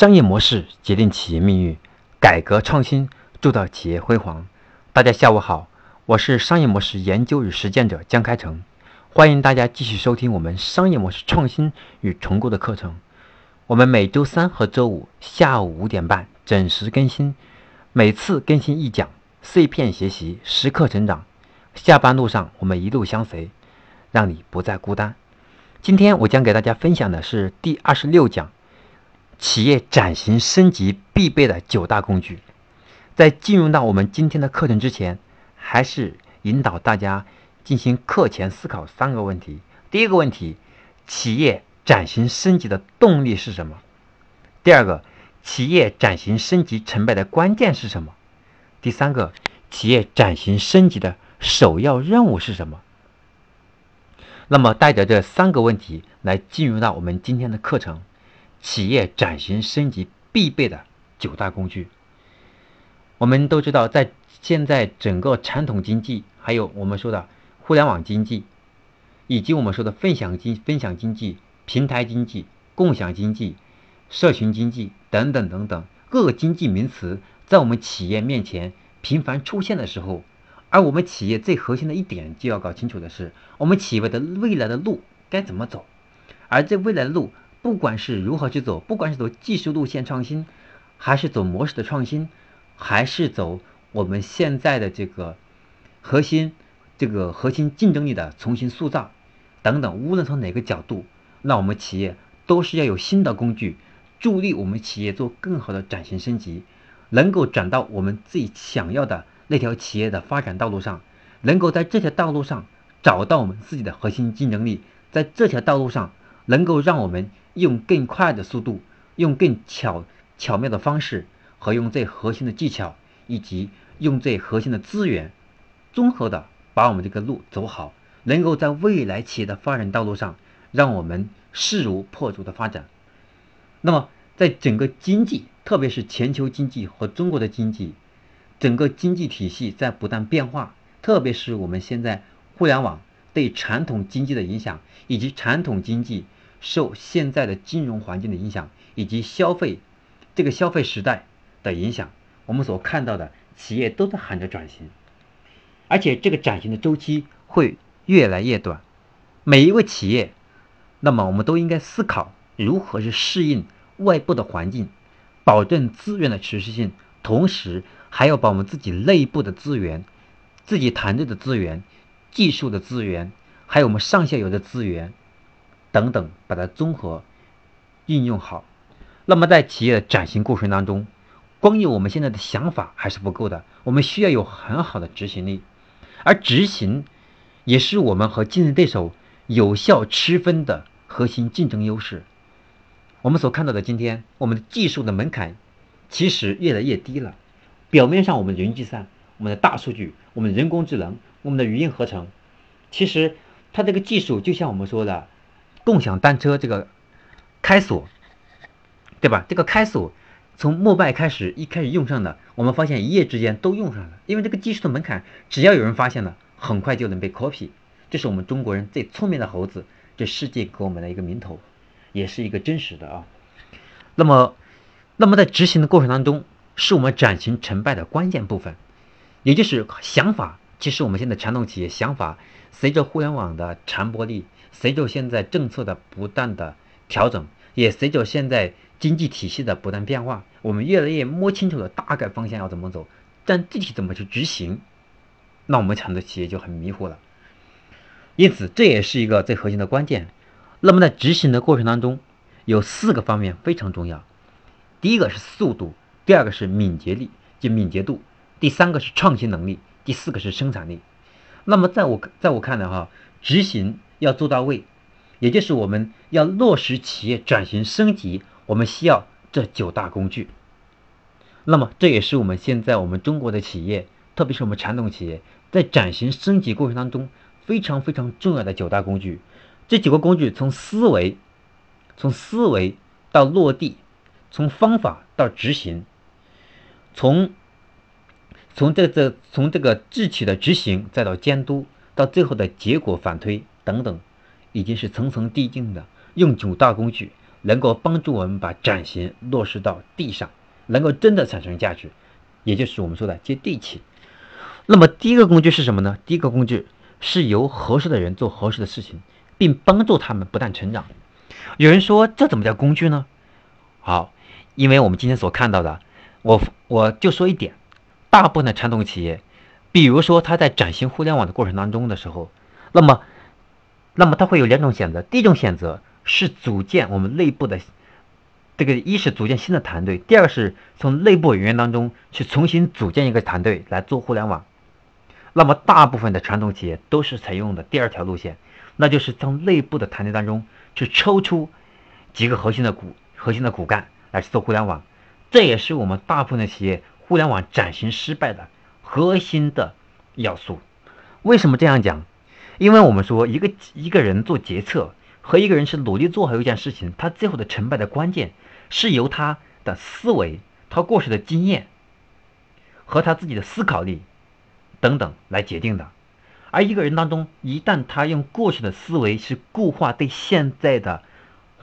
商业模式决定企业命运，改革创新铸造企业辉煌。大家下午好，我是商业模式研究与实践者江开成，欢迎大家继续收听我们商业模式创新与重构的课程。我们每周三和周五下午五点半准时更新，每次更新一讲，碎片学习，时刻成长。下班路上我们一路相随，让你不再孤单。今天我将给大家分享的是第二十六讲。企业转型升级必备的九大工具，在进入到我们今天的课程之前，还是引导大家进行课前思考三个问题。第一个问题，企业转型升级的动力是什么？第二个，企业转型升级成败的关键是什么？第三个，企业转型升级的首要任务是什么？那么带着这三个问题来进入到我们今天的课程。企业转型升级必备的九大工具。我们都知道，在现在整个传统经济，还有我们说的互联网经济，以及我们说的分享经、分享经济、平台经济、共享经济、社群经济等等等等各个经济名词，在我们企业面前频繁出现的时候，而我们企业最核心的一点就要搞清楚的是，我们企业的未来的路该怎么走，而这未来的路。不管是如何去走，不管是走技术路线创新，还是走模式的创新，还是走我们现在的这个核心这个核心竞争力的重新塑造等等，无论从哪个角度，那我们企业都是要有新的工具助力我们企业做更好的转型升级，能够转到我们自己想要的那条企业的发展道路上，能够在这条道路上找到我们自己的核心竞争力，在这条道路上能够让我们。用更快的速度，用更巧巧妙的方式，和用最核心的技巧，以及用最核心的资源，综合的把我们这个路走好，能够在未来企业的发展道路上，让我们势如破竹的发展。那么，在整个经济，特别是全球经济和中国的经济，整个经济体系在不断变化，特别是我们现在互联网对传统经济的影响，以及传统经济。受现在的金融环境的影响，以及消费这个消费时代的影响，我们所看到的企业都在喊着转型，而且这个转型的周期会越来越短。每一位企业，那么我们都应该思考如何去适应外部的环境，保证资源的持续性，同时还要把我们自己内部的资源、自己团队的资源、技术的资源，还有我们上下游的资源。等等，把它综合运用好。那么，在企业的转型过程当中，光有我们现在的想法还是不够的，我们需要有很好的执行力。而执行也是我们和竞争对手有效区分的核心竞争优势。我们所看到的今天，我们的技术的门槛其实越来越低了。表面上，我们云计算、我们的大数据、我们人工智能、我们的语音合成，其实它这个技术就像我们说的。共享单车这个开锁，对吧？这个开锁从摩拜开始一开始用上的，我们发现一夜之间都用上了。因为这个技术的门槛，只要有人发现了，很快就能被 copy。这是我们中国人最聪明的猴子，这世界给我们的一个名头，也是一个真实的啊。那么，那么在执行的过程当中，是我们转型成败的关键部分，也就是想法。其实我们现在传统企业想法，随着互联网的传播力。随着现在政策的不断的调整，也随着现在经济体系的不断变化，我们越来越摸清楚了大概方向要怎么走，但具体怎么去执行，那我们很多企业就很迷糊了。因此，这也是一个最核心的关键。那么在执行的过程当中，有四个方面非常重要。第一个是速度，第二个是敏捷力，就敏捷度；第三个是创新能力，第四个是生产力。那么在我在我看来哈，执行。要做到位，也就是我们要落实企业转型升级，我们需要这九大工具。那么，这也是我们现在我们中国的企业，特别是我们传统企业，在转型升级过程当中非常非常重要的九大工具。这九个工具从思维，从思维到落地，从方法到执行，从从这这从这个智取的执行，再到监督，到最后的结果反推。等等，已经是层层递进的，用九大工具能够帮助我们把转型落实到地上，能够真的产生价值，也就是我们说的接地气。那么第一个工具是什么呢？第一个工具是由合适的人做合适的事情，并帮助他们不断成长。有人说这怎么叫工具呢？好，因为我们今天所看到的，我我就说一点，大部分的传统企业，比如说他在转型互联网的过程当中的时候，那么，那么它会有两种选择，第一种选择是组建我们内部的这个，一是组建新的团队，第二是从内部人员当中去重新组建一个团队来做互联网。那么大部分的传统企业都是采用的第二条路线，那就是从内部的团队当中去抽出几个核心的骨。核心的骨干来去做互联网，这也是我们大部分的企业互联网转型失败的核心的要素。为什么这样讲？因为我们说一个一个人做决策和一个人是努力做好一件事情，他最后的成败的关键是由他的思维、他过去的经验和他自己的思考力等等来决定的。而一个人当中，一旦他用过去的思维是固化对现在的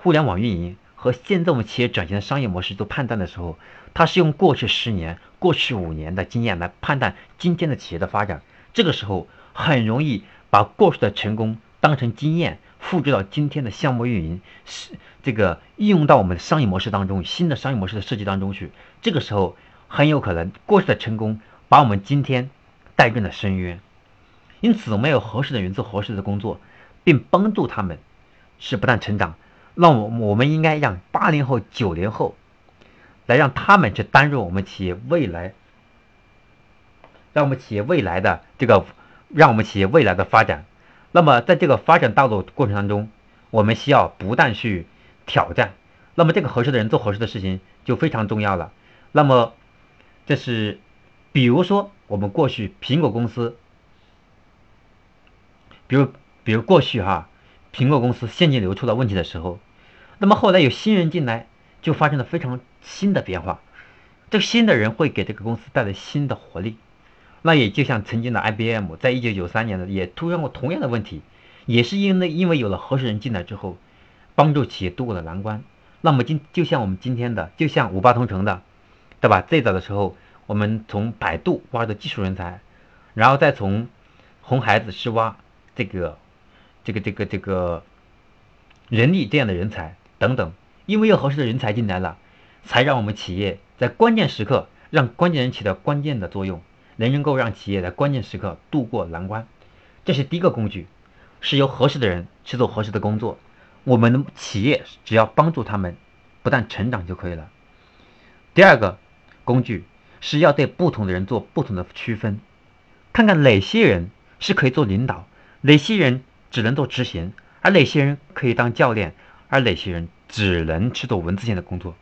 互联网运营。和现在我们企业转型的商业模式做判断的时候，他是用过去十年、过去五年的经验来判断今天的企业的发展。这个时候很容易把过去的成功当成经验，复制到今天的项目运营，是这个应用到我们的商业模式当中、新的商业模式的设计当中去。这个时候很有可能过去的成功把我们今天带进了深渊。因此，我们有合适的人做合适的工作，并帮助他们是不断成长。那我我们应该让八零后、九零后来让他们去担任我们企业未来，让我们企业未来的这个，让我们企业未来的发展。那么在这个发展道路过程当中，我们需要不断去挑战。那么这个合适的人做合适的事情就非常重要了。那么这是比如说我们过去苹果公司，比如比如过去哈，苹果公司现金流出了问题的时候。那么后来有新人进来，就发生了非常新的变化。这个新的人会给这个公司带来新的活力。那也就像曾经的 IBM，在一九九三年的也出现过同样的问题，也是因为因为有了合适人进来之后，帮助企业渡过了难关。那么今就像我们今天的，就像五八同城的，对吧？最早的时候，我们从百度挖的技术人才，然后再从红孩子是挖这个这个这个这个人力这样的人才。等等，因为有合适的人才进来了，才让我们企业在关键时刻让关键人起到关键的作用，能能够让企业在关键时刻渡过难关。这是第一个工具，是由合适的人去做合适的工作。我们的企业只要帮助他们不断成长就可以了。第二个工具是要对不同的人做不同的区分，看看哪些人是可以做领导，哪些人只能做执行，而哪些人可以当教练。而哪些人只能去做文字线的工作，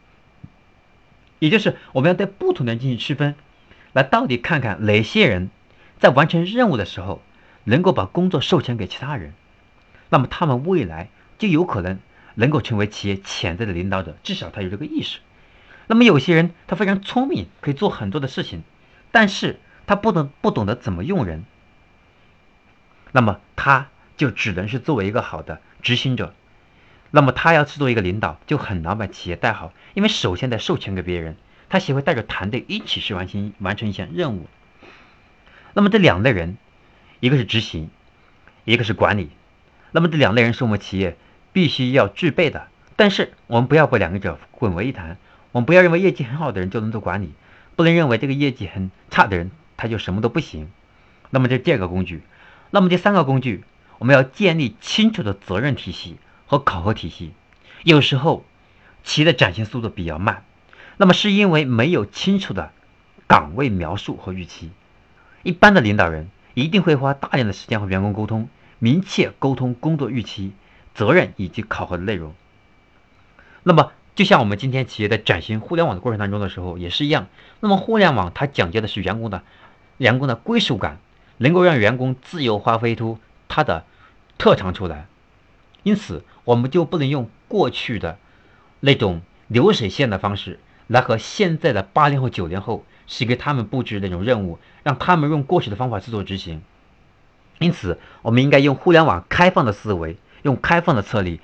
也就是我们要对不同的人进行区分，来到底看看哪些人在完成任务的时候能够把工作授权给其他人，那么他们未来就有可能能够成为企业潜在的领导者，至少他有这个意识。那么有些人他非常聪明，可以做很多的事情，但是他不能不懂得怎么用人，那么他就只能是作为一个好的执行者。那么他要去做一个领导，就很难把企业带好，因为首先得授权给别人，他协会带着团队一起去完成完成一项任务。那么这两类人，一个是执行，一个是管理。那么这两类人是我们企业必须要具备的。但是我们不要把两个者混为一谈，我们不要认为业绩很好的人就能做管理，不能认为这个业绩很差的人他就什么都不行。那么这第二个工具，那么第三个工具，我们要建立清楚的责任体系。和考核体系，有时候企业的展现速度比较慢，那么是因为没有清楚的岗位描述和预期。一般的领导人一定会花大量的时间和员工沟通，明确沟通工作预期、责任以及考核的内容。那么，就像我们今天企业在转型互联网的过程当中的时候也是一样。那么，互联网它讲究的是员工的员工的归属感，能够让员工自由发挥出他的特长出来。因此，我们就不能用过去的那种流水线的方式来和现在的八零后、九零后是给他们布置那种任务，让他们用过去的方法去做执行。因此，我们应该用互联网开放的思维，用开放的策略、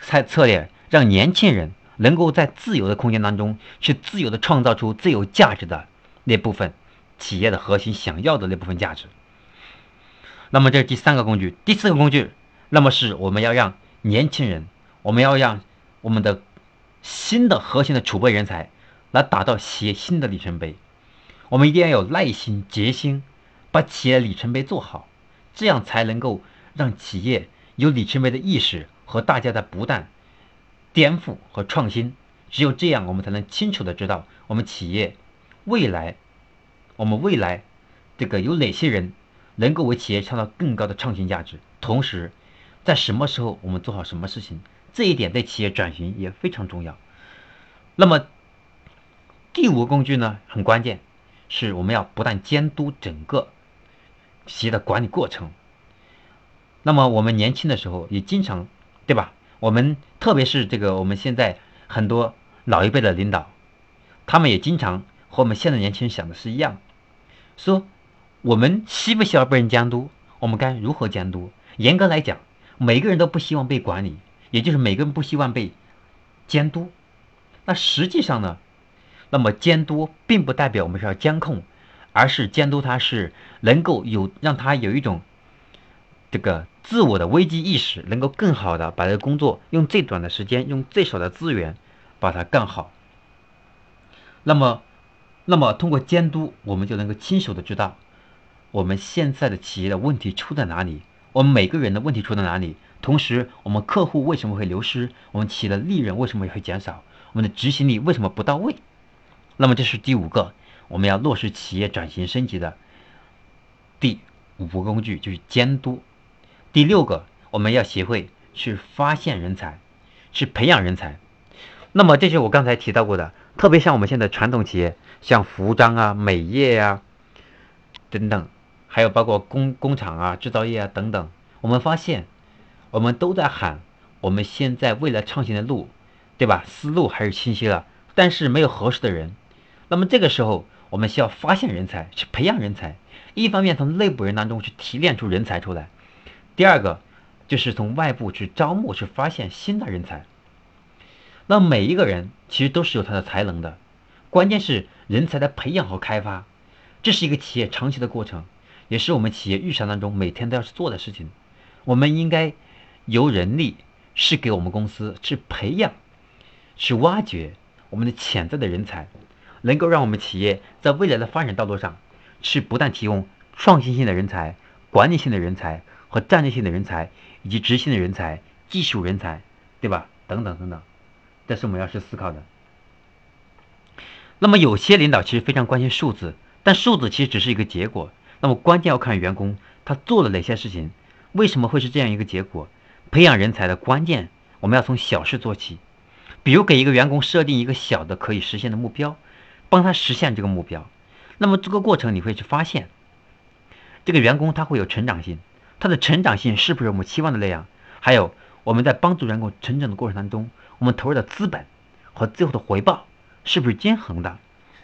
策策略，让年轻人能够在自由的空间当中去自由的创造出最有价值的那部分企业的核心想要的那部分价值。那么这是第三个工具，第四个工具，那么是我们要让年轻人，我们要让我们的新的核心的储备人才来打造企业新的里程碑。我们一定要有耐心、决心，把企业里程碑做好，这样才能够让企业有里程碑的意识和大家在不断颠覆和创新。只有这样，我们才能清楚的知道我们企业未来，我们未来这个有哪些人能够为企业创造更高的创新价值，同时在什么时候我们做好什么事情。这一点对企业转型也非常重要。那么第五个工具呢，很关键，是我们要不断监督整个企业的管理过程。那么我们年轻的时候也经常，对吧？我们特别是这个我们现在很多老一辈的领导，他们也经常和我们现在年轻人想的是一样，说我们希不希望被人监督？我们该如何监督？严格来讲，每个人都不希望被管理。也就是每个人不希望被监督，那实际上呢，那么监督并不代表我们是要监控，而是监督他是能够有让他有一种这个自我的危机意识，能够更好的把这个工作用最短的时间，用最少的资源把它干好。那么，那么通过监督，我们就能够清楚的知道我们现在的企业的问题出在哪里，我们每个人的问题出在哪里。同时，我们客户为什么会流失？我们企业的利润为什么会减少？我们的执行力为什么不到位？那么这是第五个，我们要落实企业转型升级的第五个工具，就是监督。第六个，我们要学会去发现人才，去培养人才。那么这是我刚才提到过的，特别像我们现在传统企业，像服装啊、美业啊等等，还有包括工工厂啊、制造业啊等等，我们发现。我们都在喊，我们现在未来创新的路，对吧？思路还是清晰了，但是没有合适的人。那么这个时候，我们需要发现人才，去培养人才。一方面从内部人当中去提炼出人才出来，第二个就是从外部去招募，去发现新的人才。那每一个人其实都是有他的才能的，关键是人才的培养和开发，这是一个企业长期的过程，也是我们企业日常当中每天都要去做的事情。我们应该。由人力是给我们公司去培养、去挖掘我们的潜在的人才，能够让我们企业在未来的发展道路上，去不断提供创新性的人才、管理性的人才和战略性的人才，以及执行的人才、技术人才，对吧？等等等等，这是我们要去思考的。那么有些领导其实非常关心数字，但数字其实只是一个结果。那么关键要看员工他做了哪些事情，为什么会是这样一个结果？培养人才的关键，我们要从小事做起，比如给一个员工设定一个小的可以实现的目标，帮他实现这个目标。那么这个过程你会去发现，这个员工他会有成长性，他的成长性是不是我们期望的那样？还有我们在帮助员工成长的过程当中，我们投入的资本和最后的回报是不是均衡的？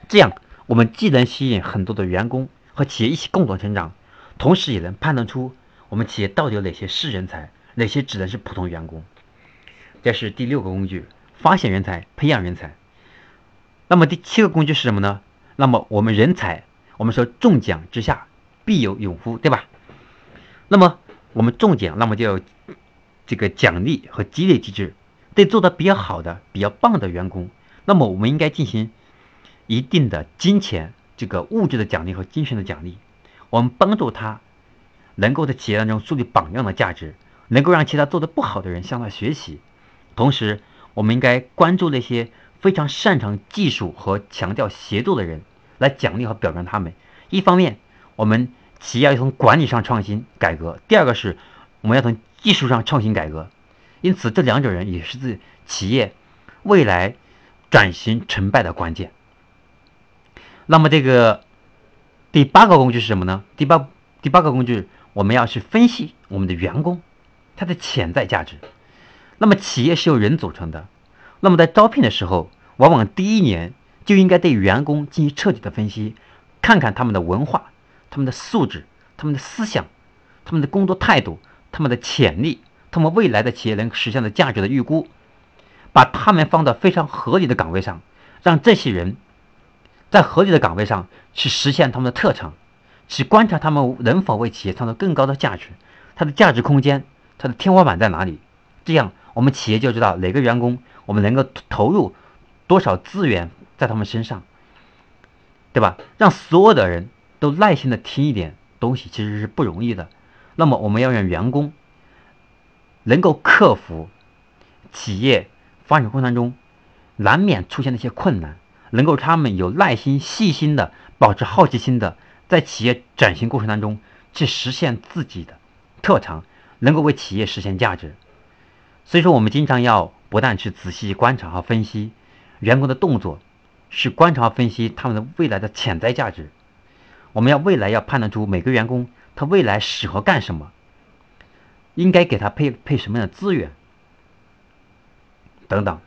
这样我们既能吸引很多的员工和企业一起共同成长，同时也能判断出我们企业到底有哪些是人才。哪些只能是普通员工？这是第六个工具，发现人才，培养人才。那么第七个工具是什么呢？那么我们人才，我们说中奖之下必有勇夫，对吧？那么我们中奖，那么就要这个奖励和激励机制，对做的比较好的、比较棒的员工，那么我们应该进行一定的金钱、这个物质的奖励和精神的奖励，我们帮助他能够在企业当中树立榜样的价值。能够让其他做的不好的人向他学习，同时，我们应该关注那些非常擅长技术和强调协作的人，来奖励和表彰他们。一方面，我们企业要从管理上创新改革；第二个是，我们要从技术上创新改革。因此，这两种人也是自企业未来转型成败的关键。那么，这个第八个工具是什么呢？第八第八个工具，我们要去分析我们的员工。他的潜在价值。那么，企业是由人组成的。那么，在招聘的时候，往往第一年就应该对员工进行彻底的分析，看看他们的文化、他们的素质、他们的思想、他们的工作态度、他们的潜力、他们未来的企业能实现的价值的预估。把他们放到非常合理的岗位上，让这些人在合理的岗位上去实现他们的特长，去观察他们能否为企业创造更高的价值，它的价值空间，它的天花板在哪里？这样我们企业就知道哪个员工我们能够投入多少资源在他们身上，对吧？让所有的人都耐心的听一点东西，其实是不容易的。那么我们要让员工能够克服企业发展过程当中难免出现的一些困难，能够他们有耐心、细心的保持好奇心的，在企业转型过程当中去实现自己的特长，能够为企业实现价值。所以说，我们经常要不断去仔细观察和分析员工的动作，是观察和分析他们的未来的潜在价值。我们要未来要判断出每个员工。他未来适合干什么？应该给他配配什么样的资源？等等。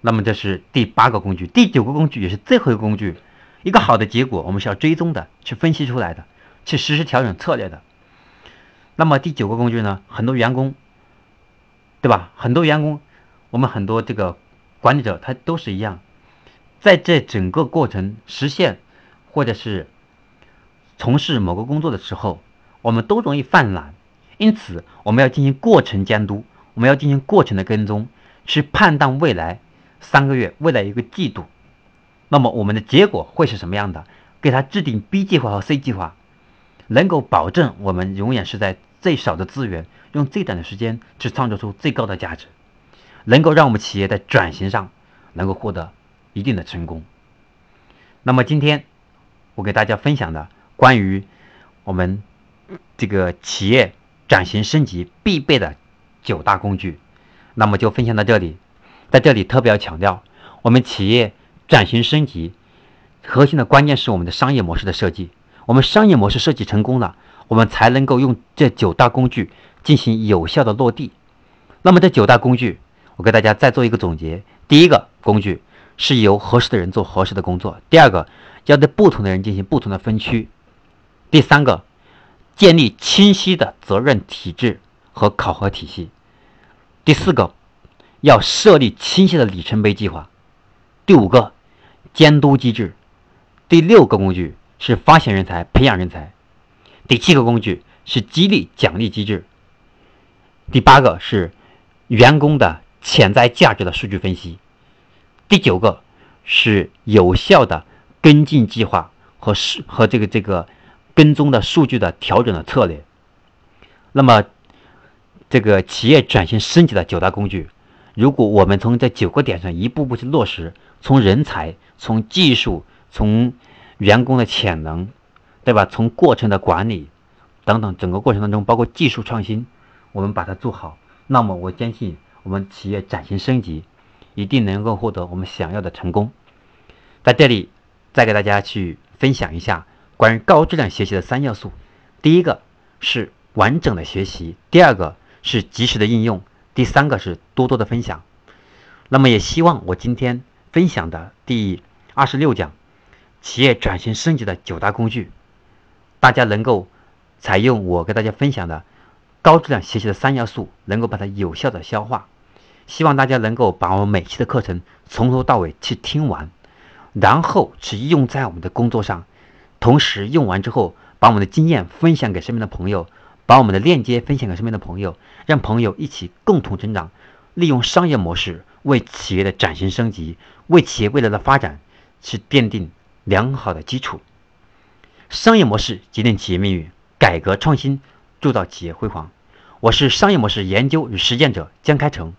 那么这是第八个工具，第九个工具也是最后一个工具。一个好的结果，我们是要追踪的，去分析出来的，去实时调整策略的。那么第九个工具呢？很多员工，对吧？很多员工，我们很多这个管理者，他都是一样，在这整个过程实现，或者是从事某个工作的时候。我们都容易犯懒，因此我们要进行过程监督，我们要进行过程的跟踪，去判断未来三个月、未来一个季度，那么我们的结果会是什么样的？给他制定 B 计划和 C 计划，能够保证我们永远是在最少的资源，用最短的时间去创造出最高的价值，能够让我们企业在转型上能够获得一定的成功。那么今天我给大家分享的关于我们。这个企业转型升级必备的九大工具，那么就分享到这里。在这里特别要强调，我们企业转型升级核心的关键是我们的商业模式的设计。我们商业模式设计成功了，我们才能够用这九大工具进行有效的落地。那么这九大工具，我给大家再做一个总结：第一个工具是由合适的人做合适的工作；第二个要对不同的人进行不同的分区；第三个。建立清晰的责任体制和考核体系。第四个，要设立清晰的里程碑计划。第五个，监督机制。第六个工具是发现人才、培养人才。第七个工具是激励奖励机制。第八个是员工的潜在价值的数据分析。第九个是有效的跟进计划和数和这个这个。跟踪的数据的调整的策略，那么这个企业转型升级的九大工具，如果我们从这九个点上一步步去落实，从人才、从技术、从员工的潜能，对吧？从过程的管理等等，整个过程当中，包括技术创新，我们把它做好，那么我坚信我们企业转型升级一定能够获得我们想要的成功。在这里，再给大家去分享一下。关于高质量学习的三要素，第一个是完整的学习，第二个是及时的应用，第三个是多多的分享。那么也希望我今天分享的第二十六讲企业转型升级的九大工具，大家能够采用我给大家分享的高质量学习的三要素，能够把它有效的消化。希望大家能够把我们每期的课程从头到尾去听完，然后去用在我们的工作上。同时用完之后，把我们的经验分享给身边的朋友，把我们的链接分享给身边的朋友，让朋友一起共同成长，利用商业模式为企业的转型升级，为企业未来的发展去奠定良好的基础。商业模式决定企业命运，改革创新铸造企业辉煌。我是商业模式研究与实践者江开成。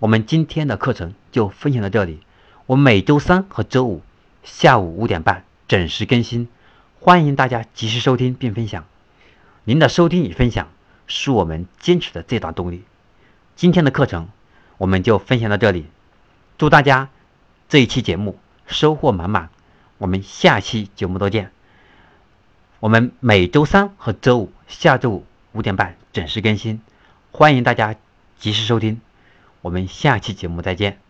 我们今天的课程就分享到这里。我每周三和周五下午五点半准时更新。欢迎大家及时收听并分享，您的收听与分享是我们坚持的最大动力。今天的课程我们就分享到这里，祝大家这一期节目收获满满。我们下期节目再见。我们每周三和周五下周五五点半准时更新，欢迎大家及时收听。我们下期节目再见。